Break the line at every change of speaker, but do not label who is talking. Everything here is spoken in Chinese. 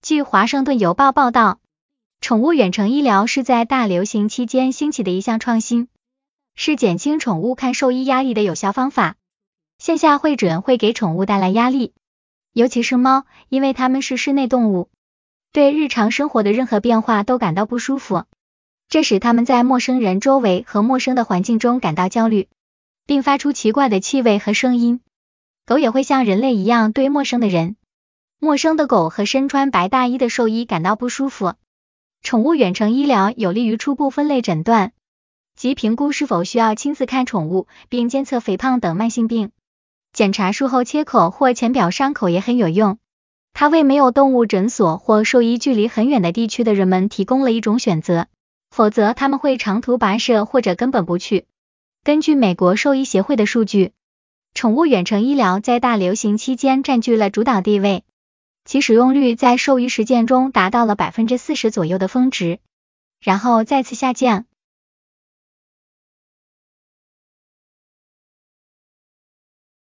据华盛顿邮报报道，宠物远程医疗是在大流行期间兴起的一项创新，是减轻宠物看兽医压力的有效方法。线下会诊会给宠物带来压力，尤其是猫，因为它们是室内动物，对日常生活的任何变化都感到不舒服，这使它们在陌生人周围和陌生的环境中感到焦虑，并发出奇怪的气味和声音。狗也会像人类一样对陌生的人。陌生的狗和身穿白大衣的兽医感到不舒服。宠物远程医疗有利于初步分类诊断及评估是否需要亲自看宠物，并监测肥胖等慢性病。检查术后切口或浅表伤口也很有用。它为没有动物诊所或兽医距离很远的地区的人们提供了一种选择，否则他们会长途跋涉或者根本不去。根据美国兽医协会的数据，宠物远程医疗在大流行期间占据了主导地位。其使用率在授予实践中达到了百分之四十左右的峰值，然后再次下降。